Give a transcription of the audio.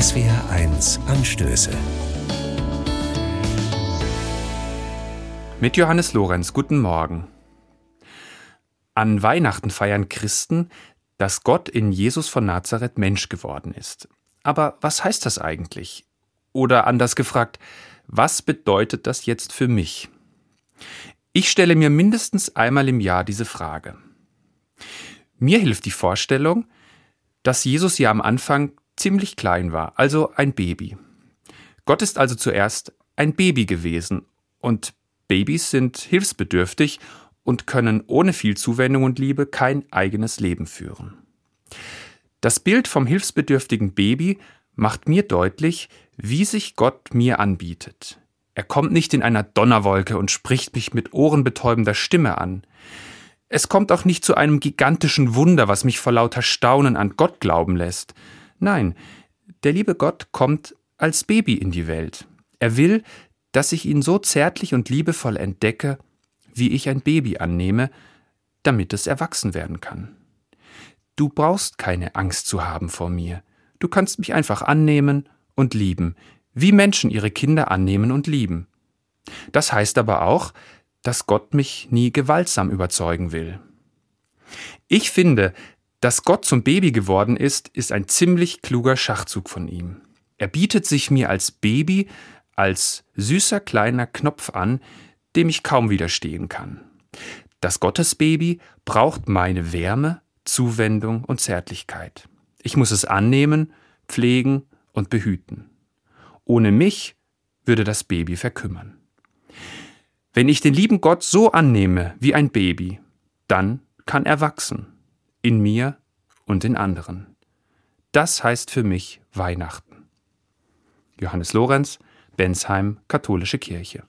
SWR1 Anstöße. Mit Johannes Lorenz, guten Morgen. An Weihnachten feiern Christen, dass Gott in Jesus von Nazareth Mensch geworden ist. Aber was heißt das eigentlich? Oder anders gefragt, was bedeutet das jetzt für mich? Ich stelle mir mindestens einmal im Jahr diese Frage. Mir hilft die Vorstellung, dass Jesus ja am Anfang ziemlich klein war, also ein Baby. Gott ist also zuerst ein Baby gewesen und Babys sind hilfsbedürftig und können ohne viel Zuwendung und Liebe kein eigenes Leben führen. Das Bild vom hilfsbedürftigen Baby macht mir deutlich, wie sich Gott mir anbietet. Er kommt nicht in einer Donnerwolke und spricht mich mit ohrenbetäubender Stimme an. Es kommt auch nicht zu einem gigantischen Wunder, was mich vor lauter Staunen an Gott glauben lässt. Nein, der liebe Gott kommt als Baby in die Welt. Er will, dass ich ihn so zärtlich und liebevoll entdecke, wie ich ein Baby annehme, damit es erwachsen werden kann. Du brauchst keine Angst zu haben vor mir. Du kannst mich einfach annehmen und lieben, wie Menschen ihre Kinder annehmen und lieben. Das heißt aber auch, dass Gott mich nie gewaltsam überzeugen will. Ich finde, dass Gott zum Baby geworden ist, ist ein ziemlich kluger Schachzug von ihm. Er bietet sich mir als Baby, als süßer kleiner Knopf an, dem ich kaum widerstehen kann. Das Gottesbaby braucht meine Wärme, Zuwendung und Zärtlichkeit. Ich muss es annehmen, pflegen und behüten. Ohne mich würde das Baby verkümmern. Wenn ich den lieben Gott so annehme wie ein Baby, dann kann er wachsen, in mir und in anderen. Das heißt für mich Weihnachten. Johannes Lorenz, Bensheim, Katholische Kirche.